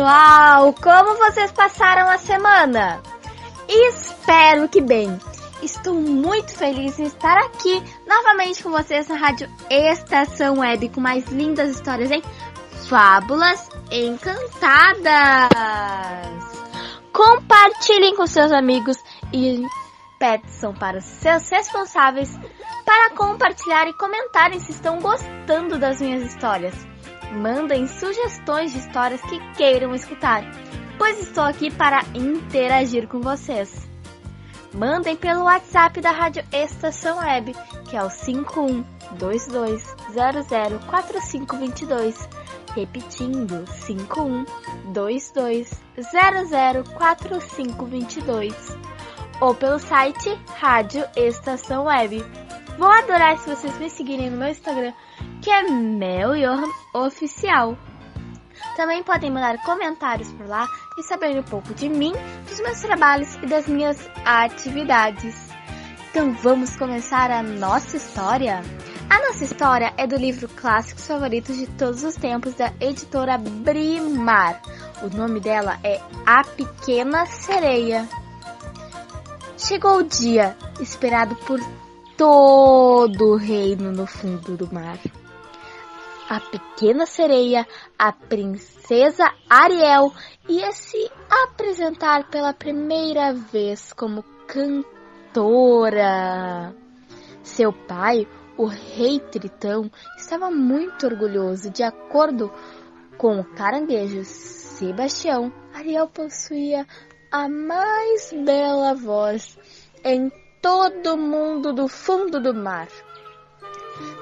Pessoal! Como vocês passaram a semana? Espero que bem! Estou muito feliz em estar aqui novamente com vocês na Rádio Estação Web com mais lindas histórias em Fábulas Encantadas! Compartilhem com seus amigos e peçam para os seus responsáveis para compartilhar e comentarem se estão gostando das minhas histórias mandem sugestões de histórias que queiram escutar, pois estou aqui para interagir com vocês. Mandem pelo WhatsApp da Rádio Estação Web, que é o 5122004522. Repetindo, 5122004522. Ou pelo site Rádio Estação Web. Vou adorar se vocês me seguirem no meu Instagram, que é Mel Johan Oficial. Também podem mandar comentários por lá e saber um pouco de mim, dos meus trabalhos e das minhas atividades. Então vamos começar a nossa história? A nossa história é do livro Clássicos Favoritos de Todos os Tempos da editora Brimar. O nome dela é A Pequena Sereia. Chegou o dia esperado por todo o reino no fundo do mar a pequena sereia, a princesa Ariel ia se apresentar pela primeira vez como cantora. Seu pai, o rei Tritão, estava muito orgulhoso. De acordo com o caranguejo Sebastião, Ariel possuía a mais bela voz em todo o mundo do fundo do mar.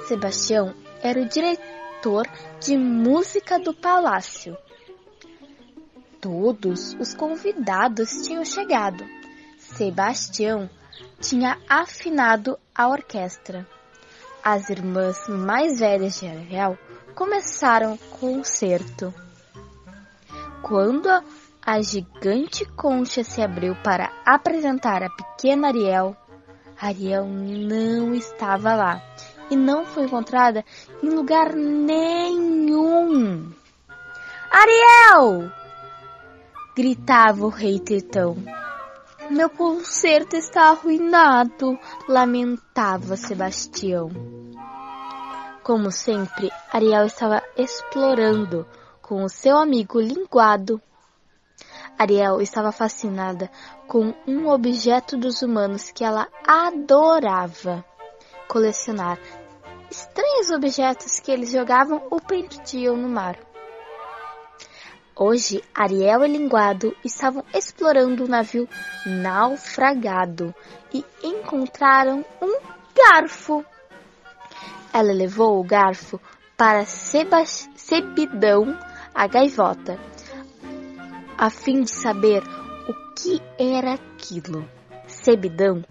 Sebastião era o diretor diretor de música do palácio. Todos os convidados tinham chegado. Sebastião tinha afinado a orquestra. As irmãs mais velhas de Ariel começaram o concerto. Quando a gigante concha se abriu para apresentar a pequena Ariel, Ariel não estava lá e não foi encontrada em lugar nenhum. Ariel! gritava o rei Tritão. Meu concerto está arruinado, lamentava Sebastião. Como sempre, Ariel estava explorando com o seu amigo linguado. Ariel estava fascinada com um objeto dos humanos que ela adorava colecionar estranhos objetos que eles jogavam ou perdiam no mar. Hoje, Ariel e Linguado estavam explorando o navio naufragado e encontraram um garfo. Ela levou o garfo para Sebidão, a gaivota, a fim de saber o que era aquilo. Sebidão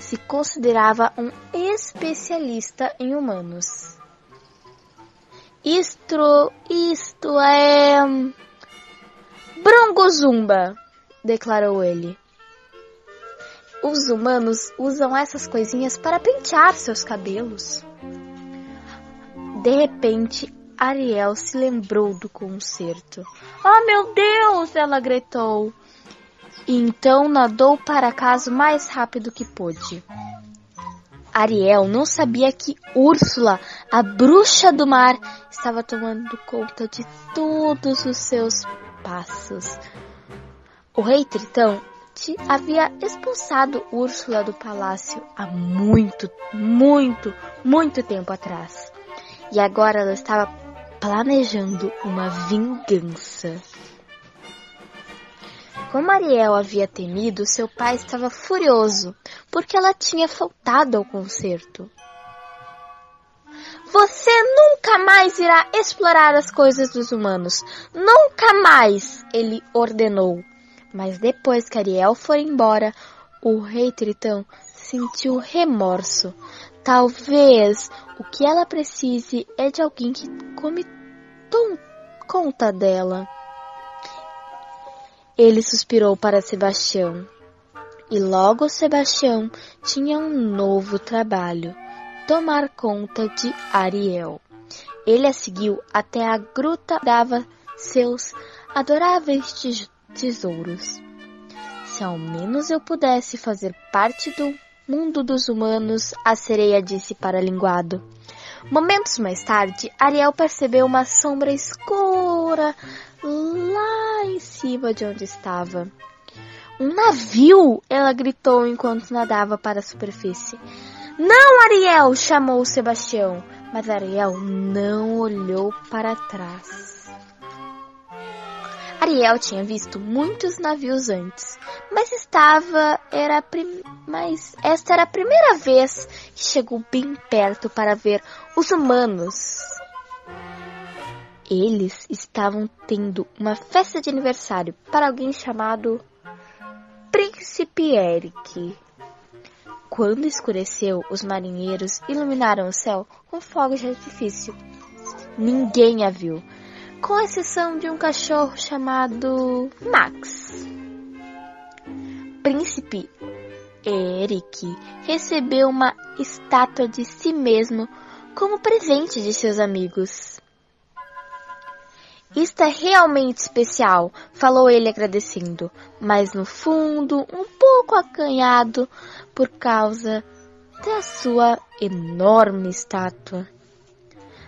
se considerava um especialista em humanos. Isto, isto é. Brongozumba, declarou ele. Os humanos usam essas coisinhas para pentear seus cabelos. De repente, Ariel se lembrou do concerto. Oh meu Deus! ela gritou e então nadou para casa o mais rápido que pôde. Ariel não sabia que Úrsula, a bruxa do mar, estava tomando conta de todos os seus passos. O rei Tritão havia expulsado Úrsula do palácio há muito, muito, muito tempo atrás. E agora ela estava planejando uma vingança. Como Ariel havia temido, seu pai estava furioso porque ela tinha faltado ao concerto. Você nunca mais irá explorar as coisas dos humanos. Nunca mais, ele ordenou. Mas depois que Ariel foi embora, o rei Tritão sentiu remorso. Talvez o que ela precise é de alguém que come conta dela. Ele suspirou para Sebastião. E logo Sebastião tinha um novo trabalho: tomar conta de Ariel. Ele a seguiu até a gruta dava seus adoráveis tesouros. Se ao menos eu pudesse fazer parte do mundo dos humanos, a sereia disse para Linguado. Momentos mais tarde, Ariel percebeu uma sombra escura de onde estava. Um navio! Ela gritou enquanto nadava para a superfície. Não, Ariel! chamou Sebastião. Mas Ariel não olhou para trás. Ariel tinha visto muitos navios antes, mas estava era mas esta era a primeira vez que chegou bem perto para ver os humanos. Eles estavam tendo uma festa de aniversário para alguém chamado Príncipe Eric. Quando escureceu, os marinheiros iluminaram o céu com fogos de artifício. Ninguém a viu, com exceção de um cachorro chamado Max. Príncipe Eric recebeu uma estátua de si mesmo como presente de seus amigos. Isto é realmente especial, falou ele agradecendo, mas no fundo um pouco acanhado por causa da sua enorme estátua.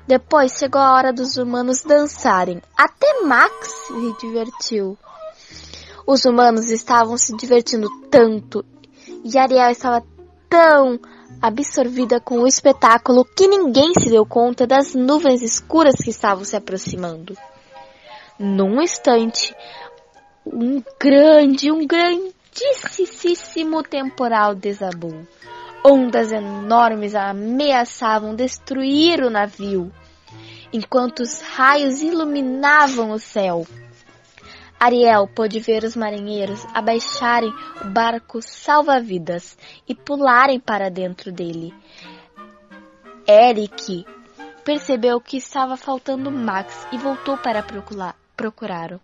Depois chegou a hora dos humanos dançarem. Até Max se divertiu. Os humanos estavam se divertindo tanto e Ariel estava tão absorvida com o espetáculo que ninguém se deu conta das nuvens escuras que estavam se aproximando. Num instante, um grande, um grandíssimo temporal desabou. Ondas enormes ameaçavam destruir o navio, enquanto os raios iluminavam o céu. Ariel pôde ver os marinheiros abaixarem o barco salva-vidas e pularem para dentro dele. Eric percebeu que estava faltando Max e voltou para procurá-lo.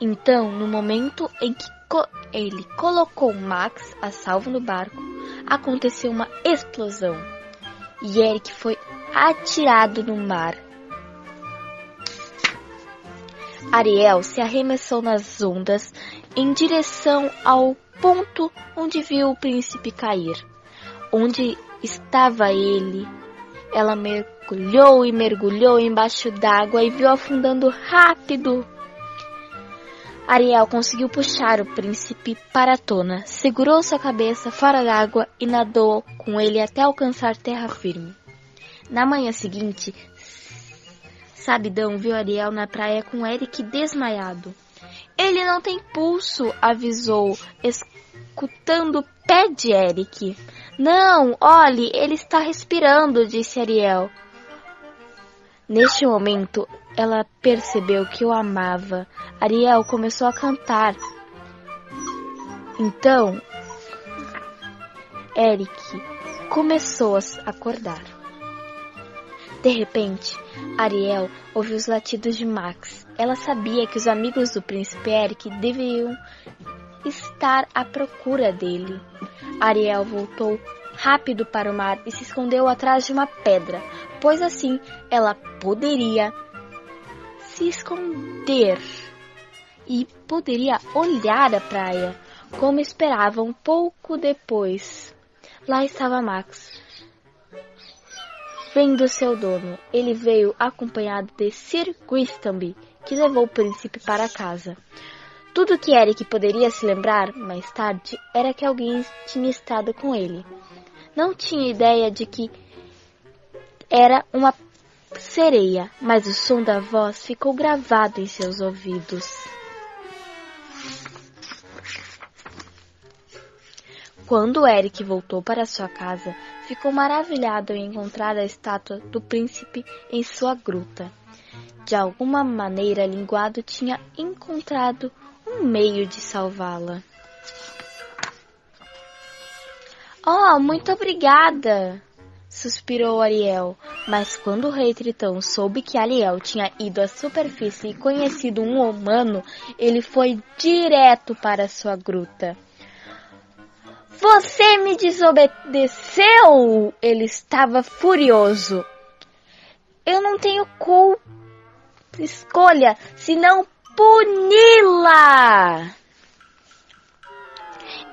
Então, no momento em que co ele colocou Max a salvo no barco, aconteceu uma explosão e Eric foi atirado no mar. Ariel se arremessou nas ondas em direção ao ponto onde viu o príncipe cair. Onde estava ele? Ela mergulhou e mergulhou embaixo d'água e viu afundando rápido Ariel conseguiu puxar o príncipe para a tona, segurou sua cabeça fora d'água e nadou com ele até alcançar terra firme. Na manhã seguinte, Sabidão viu Ariel na praia com Eric desmaiado. Ele não tem pulso, avisou, escutando o pé de Eric. Não, olhe, ele está respirando, disse Ariel. Neste momento, ela percebeu que o amava. Ariel começou a cantar. Então, Eric começou a acordar. De repente, Ariel ouviu os latidos de Max. Ela sabia que os amigos do príncipe Eric deveriam estar à procura dele. Ariel voltou rápido para o mar e se escondeu atrás de uma pedra, pois assim ela poderia se esconder e poderia olhar a praia, como esperava um pouco depois. Lá estava Max. Vendo seu dono, ele veio acompanhado de Sir Gristamby, que levou o príncipe para casa. Tudo que Eric poderia se lembrar mais tarde era que alguém tinha estado com ele. Não tinha ideia de que era uma sereia, mas o som da voz ficou gravado em seus ouvidos. Quando Eric voltou para sua casa, ficou maravilhado em encontrar a estátua do príncipe em sua gruta. De alguma maneira, Linguado tinha encontrado um meio de salvá-la. Oh, muito obrigada! Suspirou Ariel, mas quando o rei Tritão soube que Ariel tinha ido à superfície e conhecido um humano, ele foi direto para sua gruta. Você me desobedeceu! Ele estava furioso. Eu não tenho culpa, escolha, senão puni-la!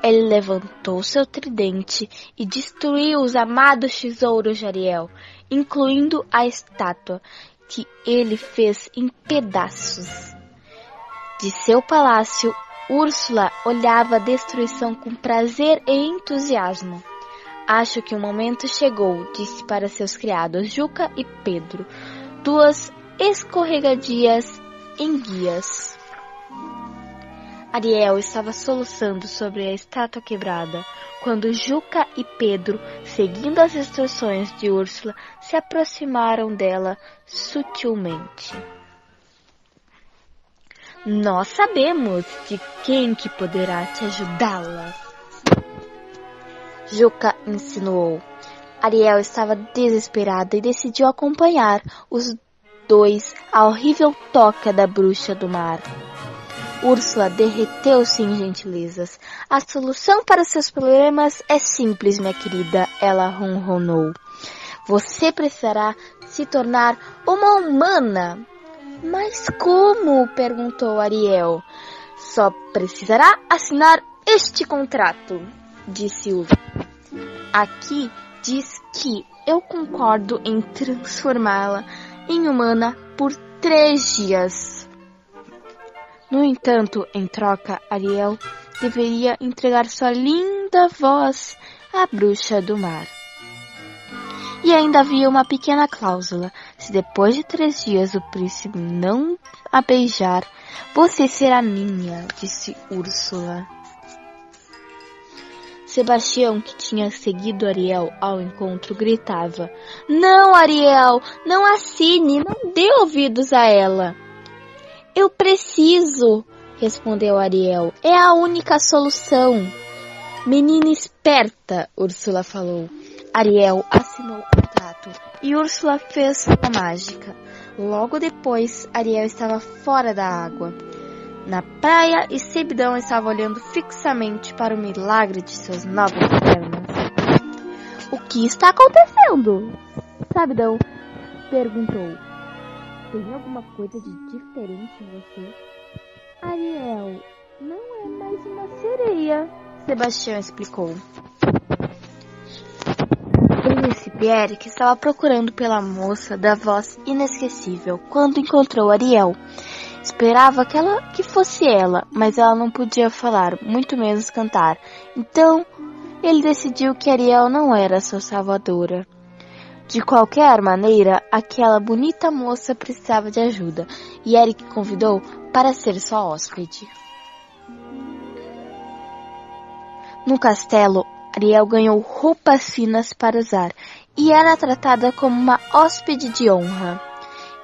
Ele levantou seu tridente e destruiu os amados tesouros de Ariel, incluindo a estátua que ele fez em pedaços. De seu palácio, Úrsula olhava a destruição com prazer e entusiasmo. Acho que o momento chegou, disse para seus criados Juca e Pedro, duas escorregadias enguias. Ariel estava soluçando sobre a estátua quebrada quando Juca e Pedro, seguindo as instruções de Úrsula, se aproximaram dela sutilmente. Nós sabemos de quem que poderá te ajudá-la. Juca insinuou. Ariel estava desesperada e decidiu acompanhar os dois à horrível toca da bruxa do mar. Úrsula derreteu-se em gentilezas. A solução para seus problemas é simples, minha querida, ela ronronou. Você precisará se tornar uma humana. Mas como? perguntou Ariel. Só precisará assinar este contrato, disse Úrsula. Aqui diz que eu concordo em transformá-la em humana por três dias. No entanto, em troca, Ariel deveria entregar sua linda voz à bruxa do mar. E ainda havia uma pequena cláusula. Se depois de três dias o príncipe não a beijar, você será minha, disse Úrsula. Sebastião, que tinha seguido Ariel ao encontro, gritava: Não, Ariel, não assine, não dê ouvidos a ela. Eu preciso, respondeu Ariel. É a única solução. Menina esperta, Úrsula falou. Ariel assinou o contrato e Úrsula fez a mágica. Logo depois, Ariel estava fora da água. Na praia, e Sebidão estava olhando fixamente para o milagre de suas novas pernas. O que está acontecendo? Sabidão perguntou. Tem alguma coisa de diferente em você? Ariel, não é mais uma sereia, Sebastião explicou. O príncipe Eric estava procurando pela moça da voz inesquecível quando encontrou Ariel. Esperava que ela que fosse ela, mas ela não podia falar, muito menos cantar. Então, ele decidiu que Ariel não era sua salvadora. De qualquer maneira, aquela bonita moça precisava de ajuda e Eric convidou para ser sua hóspede. No castelo, Ariel ganhou roupas finas para usar e era tratada como uma hóspede de honra.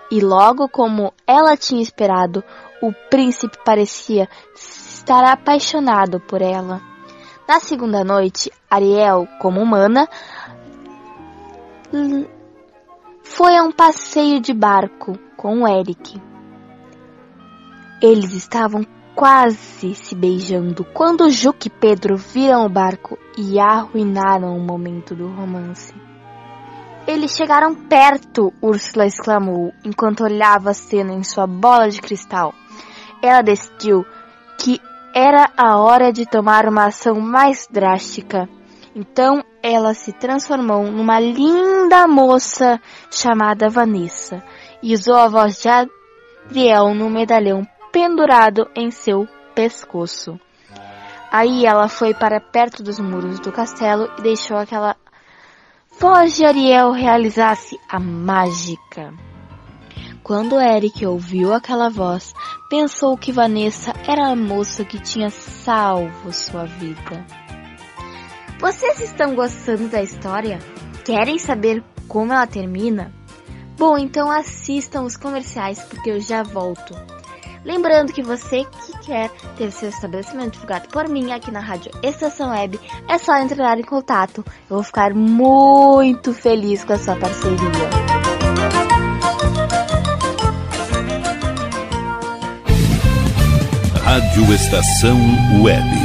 E logo como ela tinha esperado, o príncipe parecia estar apaixonado por ela. Na segunda noite, Ariel, como humana, foi a um passeio de barco com o Eric. Eles estavam quase se beijando quando Juque e Pedro viram o barco e arruinaram o momento do romance. Eles chegaram perto, Úrsula exclamou, enquanto olhava a cena em sua bola de cristal. Ela decidiu que era a hora de tomar uma ação mais drástica. Então ela se transformou numa linda moça chamada Vanessa e usou a voz de Adriel no medalhão pendurado em seu pescoço. Aí ela foi para perto dos muros do castelo e deixou aquela voz de Ariel realizasse a mágica. Quando Eric ouviu aquela voz, pensou que Vanessa era a moça que tinha salvo sua vida. Vocês estão gostando da história? Querem saber como ela termina? Bom, então assistam os comerciais porque eu já volto. Lembrando que você que quer ter seu estabelecimento divulgado por mim aqui na Rádio Estação Web, é só entrar em contato. Eu vou ficar muito feliz com a sua parceria. Rádio Estação Web.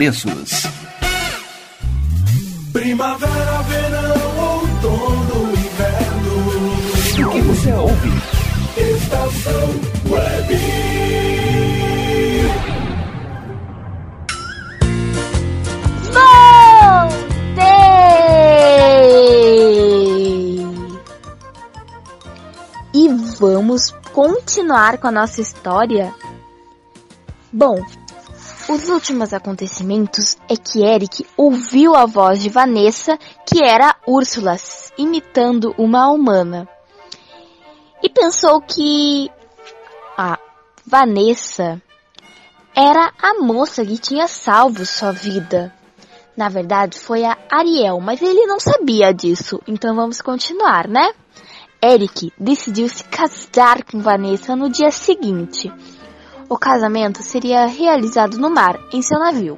preços. Primavera, verão, outono, inverno. O que você ouve? Estação Web. Voltei! E vamos continuar com a nossa história? Bom, os últimos acontecimentos é que Eric ouviu a voz de Vanessa, que era Úrsula, imitando uma humana. E pensou que a Vanessa era a moça que tinha salvo sua vida. Na verdade, foi a Ariel, mas ele não sabia disso. Então vamos continuar, né? Eric decidiu se casar com Vanessa no dia seguinte. O casamento seria realizado no mar, em seu navio.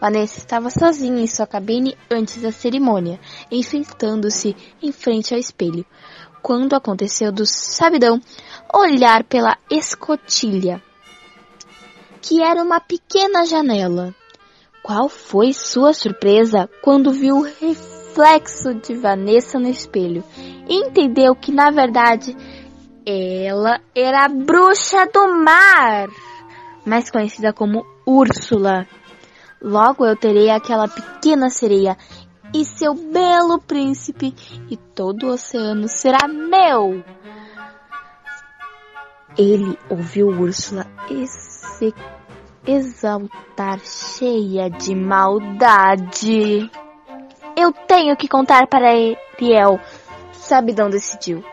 Vanessa estava sozinha em sua cabine antes da cerimônia, enfeitando-se em frente ao espelho, quando aconteceu do sabidão olhar pela escotilha, que era uma pequena janela. Qual foi sua surpresa quando viu o reflexo de Vanessa no espelho e entendeu que, na verdade, Ela era a bruxa do mar, mais conhecida como Úrsula. Logo eu terei aquela pequena sereia e seu belo príncipe, e todo o oceano será meu. Ele ouviu Úrsula se exaltar, cheia de maldade. Eu tenho que contar para Ariel. Sabidão decidiu.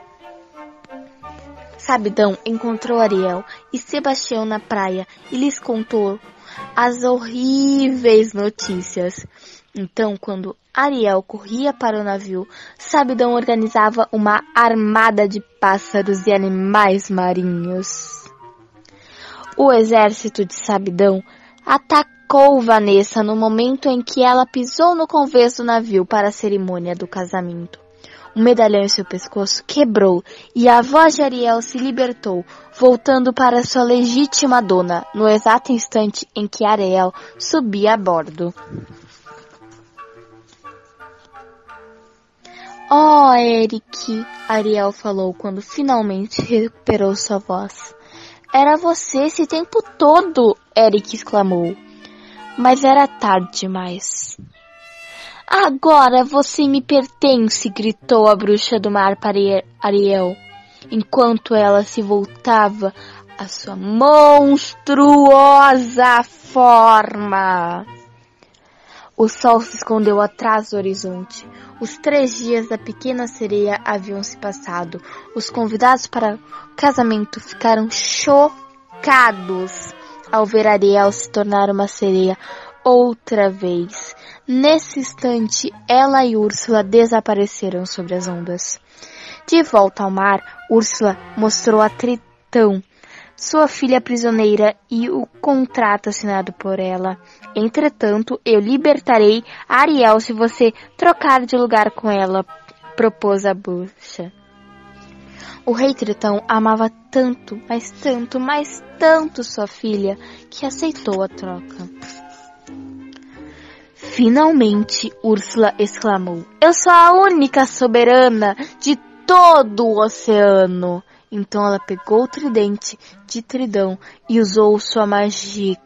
Sabidão encontrou Ariel e Sebastião na praia e lhes contou as horríveis notícias. Então, quando Ariel corria para o navio, Sabidão organizava uma armada de pássaros e animais marinhos. O exército de Sabidão atacou Vanessa no momento em que ela pisou no convés do navio para a cerimônia do casamento. O medalhão em seu pescoço quebrou e a voz de Ariel se libertou, voltando para sua legítima dona, no exato instante em que Ariel subia a bordo. Oh, Eric, Ariel falou quando finalmente recuperou sua voz. Era você esse tempo todo, Eric exclamou. Mas era tarde demais. Agora você me pertence, gritou a bruxa do mar para Ariel, enquanto ela se voltava à sua monstruosa forma. O sol se escondeu atrás do horizonte. Os três dias da pequena sereia haviam se passado. Os convidados para o casamento ficaram chocados ao ver Ariel se tornar uma sereia outra vez. Nesse instante, ela e Úrsula desapareceram sobre as ondas. De volta ao mar, Úrsula mostrou a Tritão sua filha prisioneira e o contrato assinado por ela. Entretanto, eu libertarei Ariel se você trocar de lugar com ela, propôs a bruxa. O rei Tritão amava tanto, mas tanto, mas tanto sua filha, que aceitou a troca. Finalmente, Úrsula exclamou: Eu sou a única soberana de todo o oceano. Então ela pegou o tridente de Tridão e usou sua magia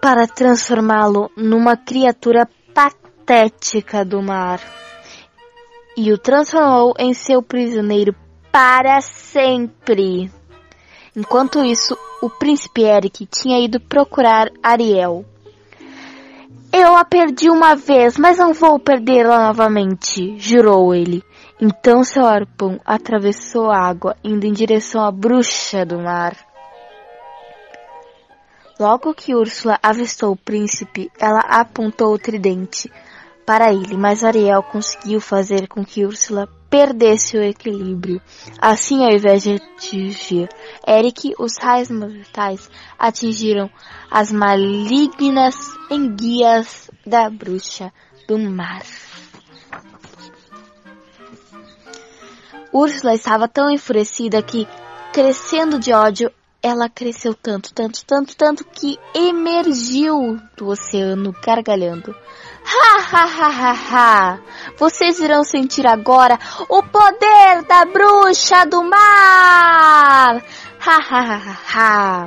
para transformá-lo numa criatura patética do mar. E o transformou em seu prisioneiro para sempre. Enquanto isso, o príncipe Eric tinha ido procurar Ariel. Eu a perdi uma vez, mas não vou perdê-la novamente, jurou ele. Então seu arpão atravessou a água, indo em direção à bruxa do mar. Logo que Úrsula avistou o príncipe, ela apontou o tridente para ele, mas Ariel conseguiu fazer com que Úrsula perdesse o equilíbrio. Assim, ao invés de atingir Eric, os raios mortais atingiram as malignas enguias da bruxa do mar. Úrsula estava tão enfurecida que, crescendo de ódio, ela cresceu tanto, tanto, tanto, tanto que emergiu do oceano gargalhando. Ha ha ha ha ha! Vocês irão sentir agora o poder da bruxa do mar! Ha ha ha ha!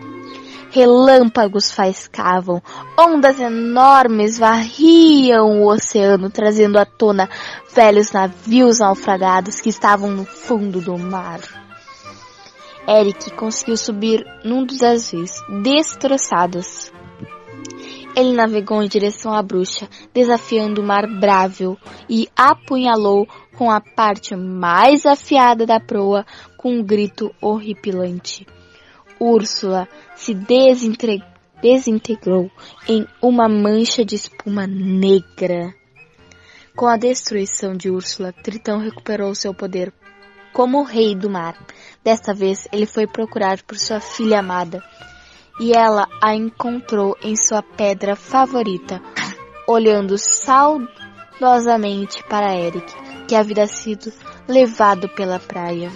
Relâmpagos faiscavam, ondas enormes varriam o oceano, trazendo à tona velhos navios naufragados que estavam no fundo do mar. Eric conseguiu subir num dos navios, destroçados. Ele navegou em direção à bruxa, desafiando o mar brável, e apunhalou com a parte mais afiada da proa com um grito horripilante. Úrsula se desintegrou em uma mancha de espuma negra. Com a destruição de Úrsula, Tritão recuperou seu poder como rei do mar. Desta vez, ele foi procurado por sua filha amada, e ela a encontrou em sua pedra favorita, olhando saudosamente para Eric, que havia sido levado pela praia.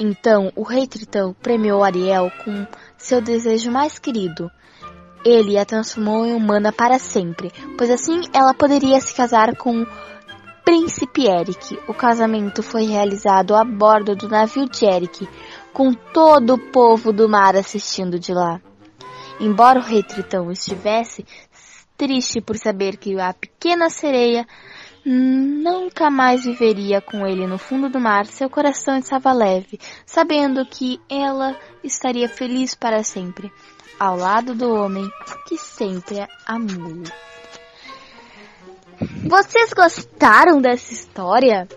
Então o rei Tritão premiou Ariel com seu desejo mais querido. Ele a transformou em humana para sempre, pois assim ela poderia se casar com o Príncipe Eric. O casamento foi realizado a bordo do navio de Eric, com todo o povo do mar assistindo de lá. Embora o rei Tritão estivesse triste por saber que a pequena sereia nunca mais viveria com ele no fundo do mar, seu coração estava leve, sabendo que ela estaria feliz para sempre, ao lado do homem que sempre amou. Vocês gostaram dessa história?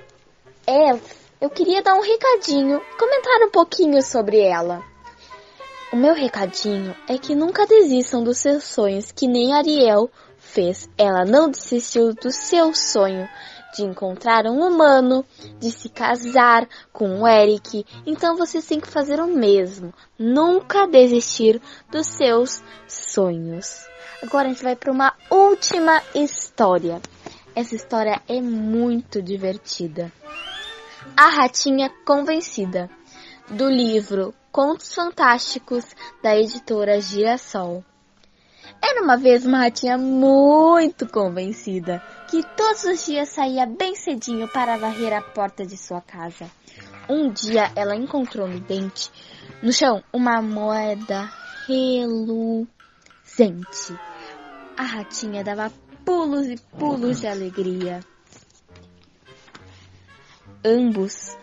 É, eu queria dar um recadinho, comentar um pouquinho sobre ela. O meu recadinho é que nunca desistam dos seus sonhos, que nem Ariel fez. Ela não desistiu do seu sonho de encontrar um humano, de se casar com o Eric. Então vocês têm que fazer o mesmo. Nunca desistir dos seus sonhos. Agora a gente vai para uma última história. Essa história é muito divertida. A Ratinha Convencida, do livro Contos Fantásticos da editora Girassol. Era uma vez uma ratinha muito convencida que todos os dias saía bem cedinho para varrer a porta de sua casa. Um dia ela encontrou no dente, no chão, uma moeda reluzente. A ratinha dava pulos e pulos de alegria. Ambos.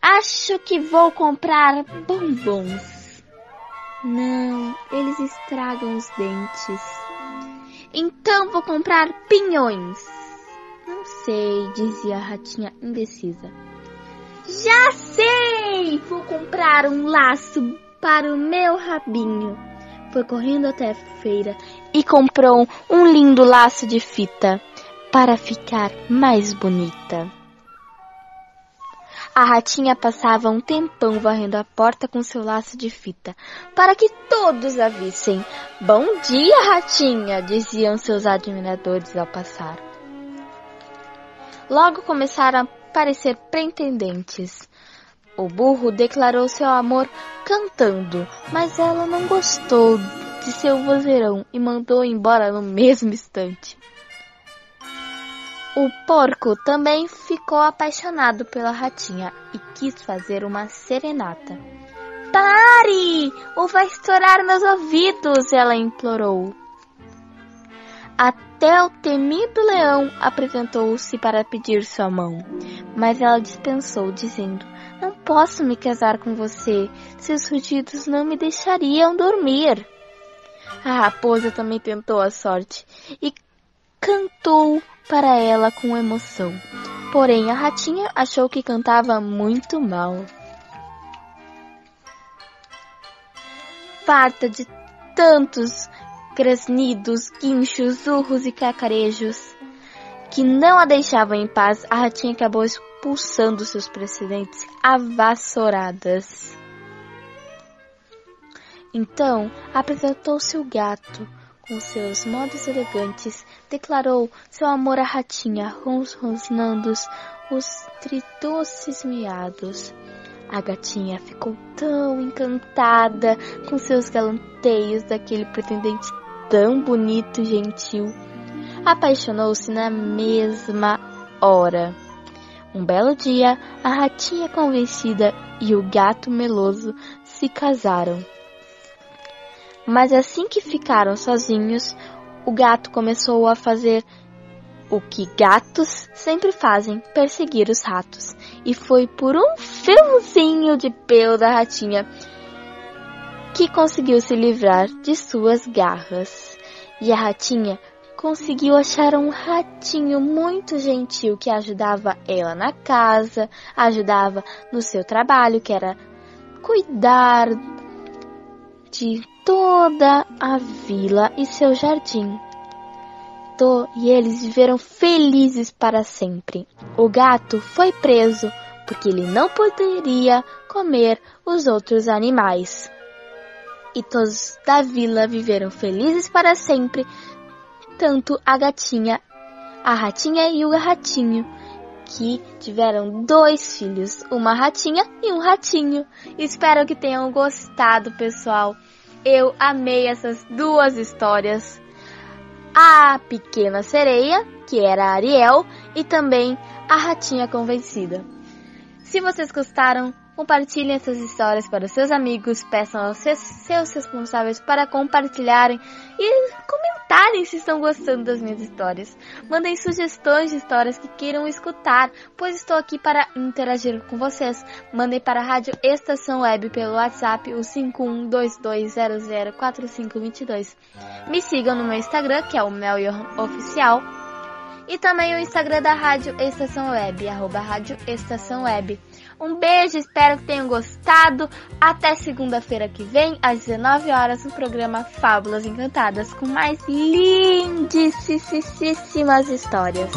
Acho que vou comprar bombons. Não, eles estragam os dentes. Então vou comprar pinhões. Não sei, dizia a ratinha indecisa. Já sei! Vou comprar um laço para o meu rabinho. Foi correndo até a feira e comprou um lindo laço de fita para ficar mais bonita. A ratinha passava um tempão varrendo a porta com seu laço de fita, para que todos a vissem. Bom dia, ratinha! diziam seus admiradores ao passar. Logo começaram a aparecer pretendentes. O burro declarou seu amor cantando, mas ela não gostou de seu vozeirão e mandou embora no mesmo instante. O porco também ficou apaixonado pela ratinha e quis fazer uma serenata. Pare! Ou vai estourar meus ouvidos! Ela implorou. Até o temido leão apresentou-se para pedir sua mão, mas ela dispensou, dizendo: Não posso me casar com você, seus rugidos não me deixariam dormir. A raposa também tentou a sorte e cantou para ela com emoção. Porém, a ratinha achou que cantava muito mal. Farta de tantos grasnidos, guinchos, urros e cacarejos que não a deixavam em paz, a ratinha acabou expulsando seus precedentes a vassouradas. Então apresentou-se o gato, com seus modos elegantes, declarou seu amor à ratinha, rosnando os tridoces miados. A gatinha ficou tão encantada com seus galanteios daquele pretendente tão bonito e gentil. Apaixonou-se na mesma hora. Um belo dia, a ratinha convencida e o gato meloso se casaram. Mas assim que ficaram sozinhos, o gato começou a fazer o que gatos sempre fazem, perseguir os ratos. E foi por um fiozinho de pelo da ratinha que conseguiu se livrar de suas garras. E a ratinha conseguiu achar um ratinho muito gentil que ajudava ela na casa, ajudava no seu trabalho, que era cuidar de toda a vila e seu jardim. To e eles viveram felizes para sempre. O gato foi preso porque ele não poderia comer os outros animais. E todos da vila viveram felizes para sempre, tanto a gatinha, a ratinha e o ratinho, que tiveram dois filhos, uma ratinha e um ratinho. Espero que tenham gostado, pessoal. Eu amei essas duas histórias. A Pequena Sereia, que era a Ariel, e também A Ratinha Convencida. Se vocês gostaram, compartilhem essas histórias para seus amigos, peçam aos seus responsáveis para compartilharem e comentarem se estão gostando das minhas histórias. Mandem sugestões de histórias que queiram escutar, pois estou aqui para interagir com vocês. Mandem para a Rádio Estação Web pelo WhatsApp, o 5122004522. Me sigam no meu Instagram, que é o Mel Oficial e também o Instagram da Rádio Estação Web, arroba Rádio Estação Web. Um beijo, espero que tenham gostado. Até segunda-feira que vem, às 19 horas, no programa Fábulas Encantadas, com mais lindíssimas histórias.